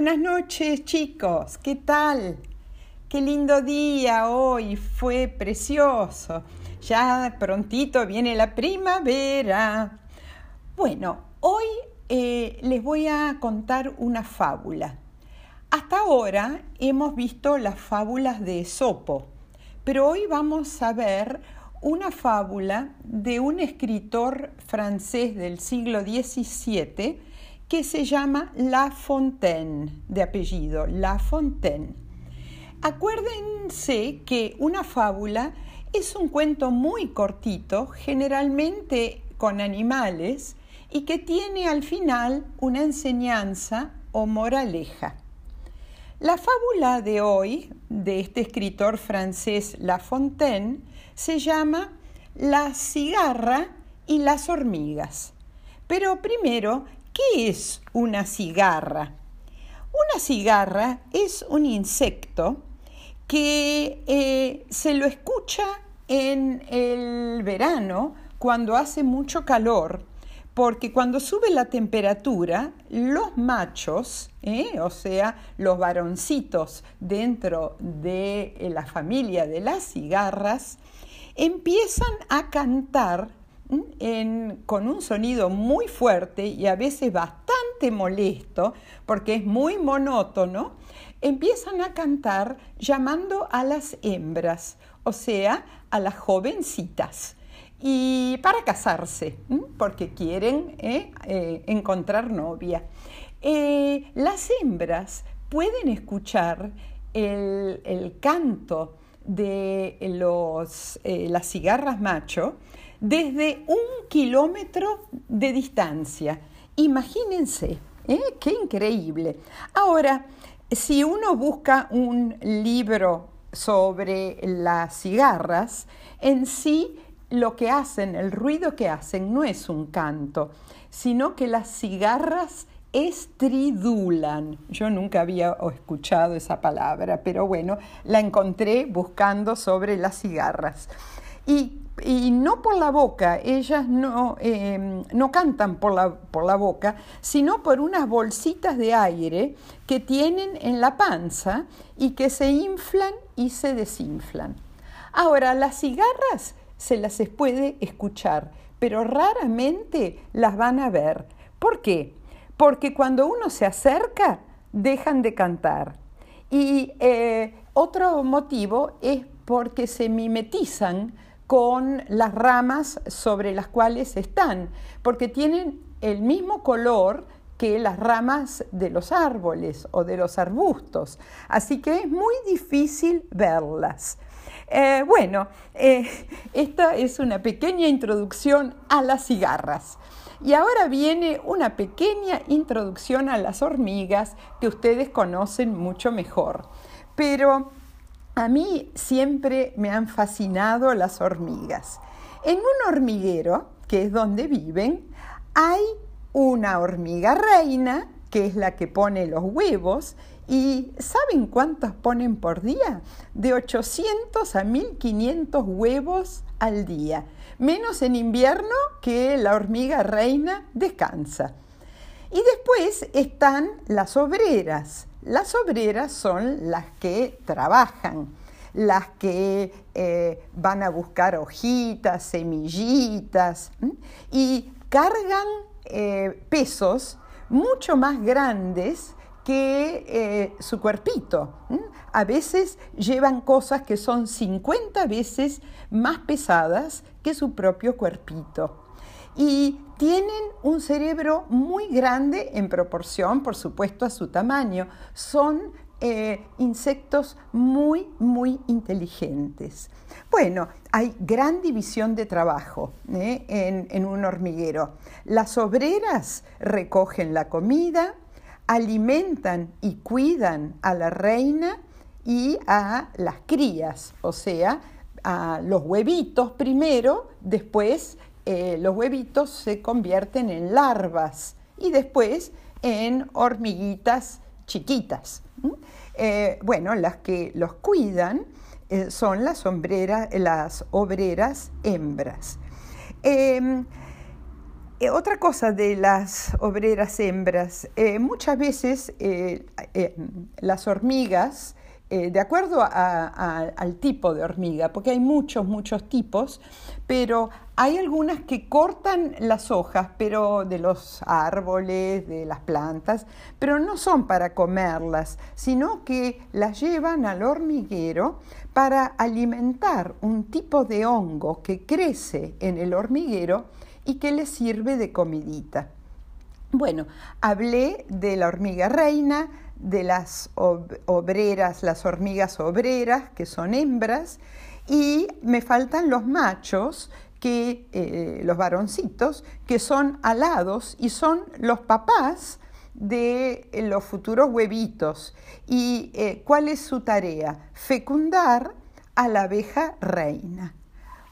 Buenas noches chicos, ¿qué tal? Qué lindo día hoy, fue precioso. Ya prontito viene la primavera. Bueno, hoy eh, les voy a contar una fábula. Hasta ahora hemos visto las fábulas de Esopo, pero hoy vamos a ver una fábula de un escritor francés del siglo XVII que se llama La Fontaine, de apellido, La Fontaine. Acuérdense que una fábula es un cuento muy cortito, generalmente con animales, y que tiene al final una enseñanza o moraleja. La fábula de hoy, de este escritor francés La Fontaine, se llama La cigarra y las hormigas. Pero primero ¿Qué es una cigarra? Una cigarra es un insecto que eh, se lo escucha en el verano cuando hace mucho calor, porque cuando sube la temperatura, los machos, eh, o sea, los varoncitos dentro de la familia de las cigarras, empiezan a cantar con un sonido muy fuerte y a veces bastante molesto, porque es muy monótono, empiezan a cantar llamando a las hembras, o sea, a las jovencitas, y para casarse, porque quieren eh, eh, encontrar novia. Eh, las hembras pueden escuchar el, el canto de los, las cigarras macho desde un kilómetro de distancia. Imagínense, ¿eh? qué increíble. Ahora, si uno busca un libro sobre las cigarras, en sí lo que hacen, el ruido que hacen no es un canto, sino que las cigarras estridulan. Yo nunca había escuchado esa palabra, pero bueno, la encontré buscando sobre las cigarras. Y y no por la boca, ellas no, em, no cantan por la, por la, boca, sino por unas bolsitas de aire que tienen en la panza y que se inflan y se desinflan. Ahora, las cigarras se las puede escuchar, pero raramente las van a ver. ¿Por qué? Porque cuando uno se acerca, dejan de cantar. Y eh, otro motivo es porque se mimetizan con las ramas sobre las cuales están, porque tienen el mismo color que las ramas de los árboles o de los arbustos, así que es muy difícil verlas. Eh, bueno, eh, esta es una pequeña introducción a las cigarras. Y ahora viene una pequeña introducción a las hormigas que ustedes conocen mucho mejor. Pero a mí siempre me han fascinado las hormigas. En un hormiguero, que es donde viven, hay una hormiga reina, que es la que pone los huevos, y ¿saben cuántos ponen por día? De 800 a 1500 huevos al día, menos en invierno que la hormiga reina descansa. Y después están las obreras, las obreras son las que trabajan, las que eh, van a buscar hojitas, semillitas y cargan eh, pesos mucho más grandes que eh, su cuerpito. A veces llevan cosas que son 50 veces más pesadas que su propio cuerpito y tienen un cerebro muy grande en proporción, por supuesto, a su tamaño. Son eh, insectos muy, muy inteligentes. Bueno, hay gran división de trabajo ¿eh? en, en un hormiguero. Las obreras recogen la comida, alimentan y cuidan a la reina y a las crías, o sea, a los huevitos primero, después eh, los huevitos se convierten en larvas y después en hormiguitas chiquitas. Eh, bueno, las que los cuidan eh, son las, las obreras hembras. Em, otra cosa de las obreras hembras, muchas veces las hormigas, de acuerdo al tipo de hormiga, porque hay muchos, muchos tipos, pero hay algunas que cortan las hojas pero de los árboles, de las plantas, pero no son para comerlas, sino que las llevan al hormiguero para alimentar un tipo de hongo que crece en el hormiguero y que le sirve de comidita. Bueno, hablé de la hormiga reina, de las obreras, las hormigas obreras, que son hembras, y me faltan los machos, que, eh, los varoncitos, que son alados y son los papás de los futuros huevitos. ¿Y eh, cuál es su tarea? Fecundar a la abeja reina.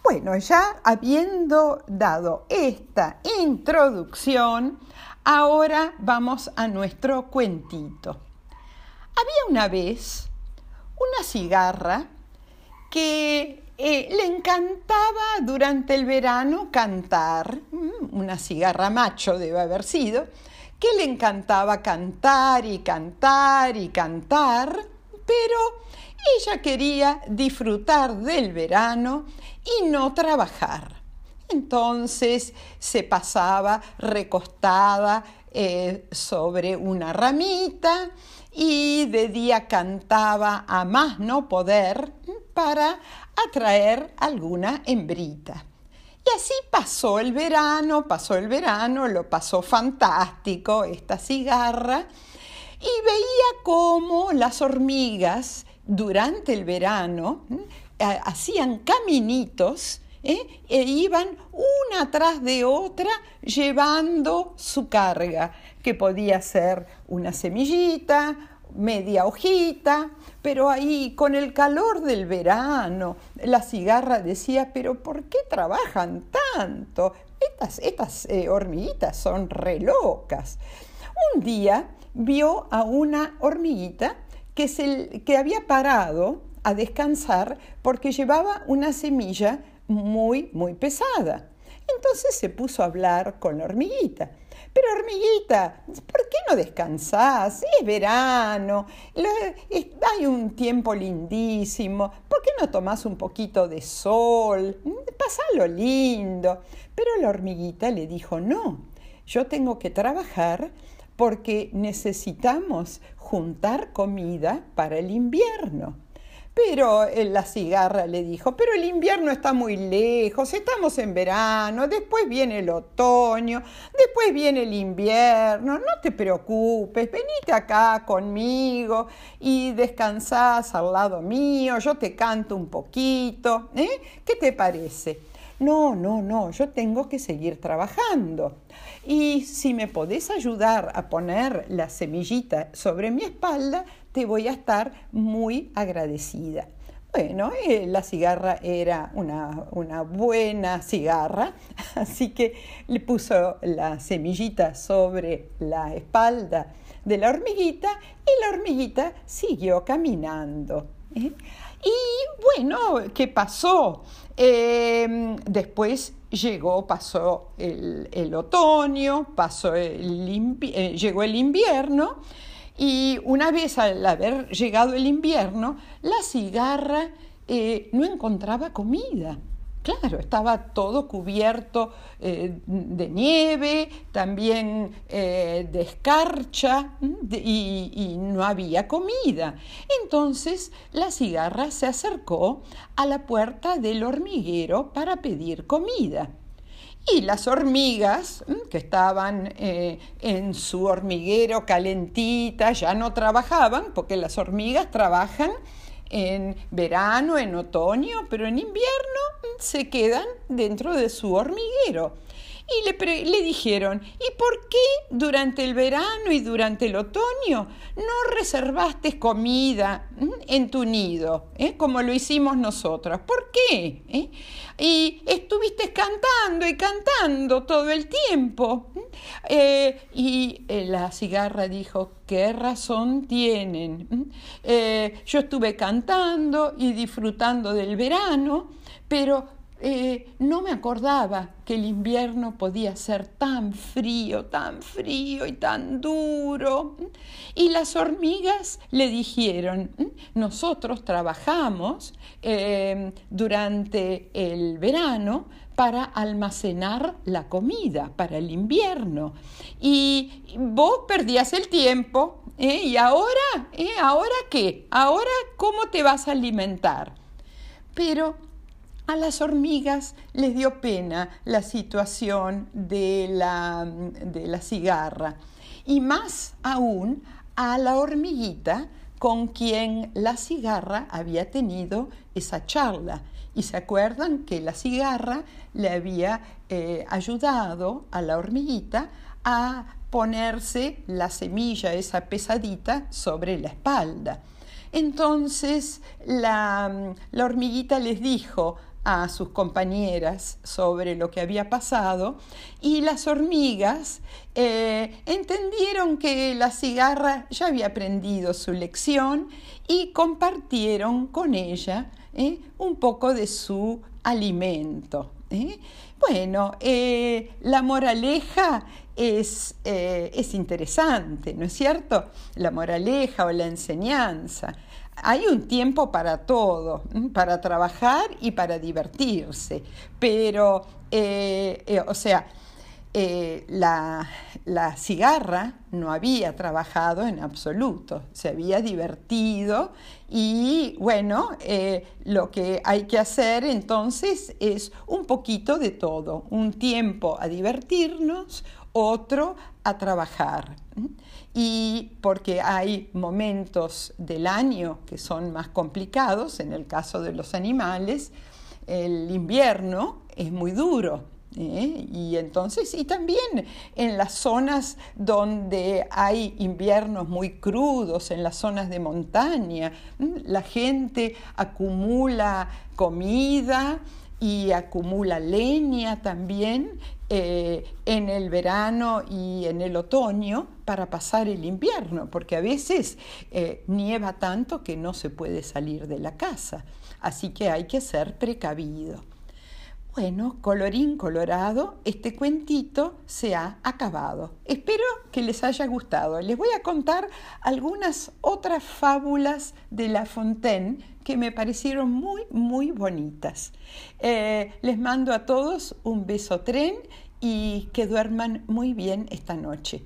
Bueno, ya habiendo dado esta introducción, ahora vamos a nuestro cuentito. Había una vez una cigarra que eh, le encantaba durante el verano cantar, mm, una cigarra macho debe haber sido, que le encantaba cantar y cantar y cantar, pero ella quería disfrutar del verano y no trabajar. Entonces se pasaba recostada eh, sobre una ramita y de día cantaba a más no poder para atraer alguna hembrita. Y así pasó el verano, pasó el verano, lo pasó fantástico esta cigarra y veía cómo las hormigas durante el verano hacían caminitos ¿eh? e iban una atrás de otra llevando su carga, que podía ser una semillita, media hojita, pero ahí con el calor del verano, la cigarra decía, pero ¿por qué trabajan tanto? Estas, estas eh, hormiguitas son re locas. Un día vio a una hormiguita que, se, que había parado a descansar porque llevaba una semilla muy, muy pesada. Entonces se puso a hablar con la hormiguita. Pero hormiguita, ¿por qué no descansás? Es verano, hay un tiempo lindísimo, ¿por qué no tomás un poquito de sol? Pasalo lindo. Pero la hormiguita le dijo, no, yo tengo que trabajar porque necesitamos juntar comida para el invierno. Pero la cigarra le dijo, pero el invierno está muy lejos, estamos en verano, después viene el otoño, después viene el invierno, no te preocupes, venite acá conmigo y descansás al lado mío, yo te canto un poquito, ¿eh? ¿Qué te parece? No, no, no, yo tengo que seguir trabajando. Y si me podés ayudar a poner la semillita sobre mi espalda, te voy a estar muy agradecida. Bueno, eh, la cigarra era una, una, buena cigarra, así que le puso la semillita sobre la espalda de la hormiguita y la hormiguita siguió caminando. ¿eh? Y bueno, ¿qué pasó? Em, después llegó, pasó el, otoño, pasó el, eh, llegó el invierno y una vez al haber llegado el invierno, la cigarra eh, no encontraba comida. Claro, estaba todo cubierto eh, de nieve, también eh, de escarcha y, y, no había comida. Entonces la cigarra se acercó a la puerta del hormiguero para pedir comida. Y las hormigas que estaban eh, en su hormiguero calentita ya no trabajaban, porque las hormigas trabajan en verano, en otoño, pero en invierno se quedan dentro de su hormiguero y le, dijeron, ¿y por qué durante el verano y durante el otoño no reservaste comida en tu nido, eh, como lo hicimos nosotros? ¿Por qué? ¿Eh? Y estuviste cantando y cantando todo el tiempo. Eh, y la cigarra dijo, ¿qué razón tienen? yo estuve cantando y disfrutando del verano, pero eh, no me acordaba que el invierno podía ser tan frío, tan frío y tan duro. Y las hormigas le dijeron, nosotros trabajamos eh, durante el verano para almacenar la comida para el invierno. Y vos perdías el tiempo. ¿eh? ¿Y ahora? ¿Ahora qué? ¿Ahora cómo te vas a alimentar? Pero a las hormigas les dio pena la situación de la, de la cigarra y más aún a la hormiguita con quien la cigarra había tenido esa charla. Y se acuerdan que la cigarra le había eh, ayudado a la hormiguita a ponerse la semilla, esa pesadita, sobre la espalda. Entonces la, la hormiguita les dijo, a sus compañeras sobre lo que había pasado y las hormigas eh, entendieron que la cigarra ya había aprendido su lección y compartieron con ella eh, un poco de su alimento. ¿eh? Bueno, la moraleja es, es interesante, ¿no es cierto? La moraleja o la enseñanza. Hay un tiempo para todo, para trabajar y para divertirse, pero, eh, eh, o sea, eh, la, cigarra no había trabajado en absoluto, se había divertido y bueno, lo que hay que hacer entonces es un poquito de todo, un tiempo a divertirnos, otro a trabajar y porque hay momentos del año que son más complicados, en el caso de los animales, el invierno es muy duro. ¿Eh? Y entonces, y también en las zonas donde hay inviernos muy crudos, en las zonas de montaña, la gente acumula comida y acumula leña también eh, en el verano y en el otoño para pasar el invierno, porque a veces eh, nieva tanto que no se puede salir de la casa, así que hay que ser precavido. Bueno, colorín colorado, este cuentito se ha acabado. Espero que les haya gustado. Les voy a contar algunas otras fábulas de La Fontaine que me parecieron muy, muy bonitas. Eh, les mando a todos un beso tren y que duerman muy bien esta noche.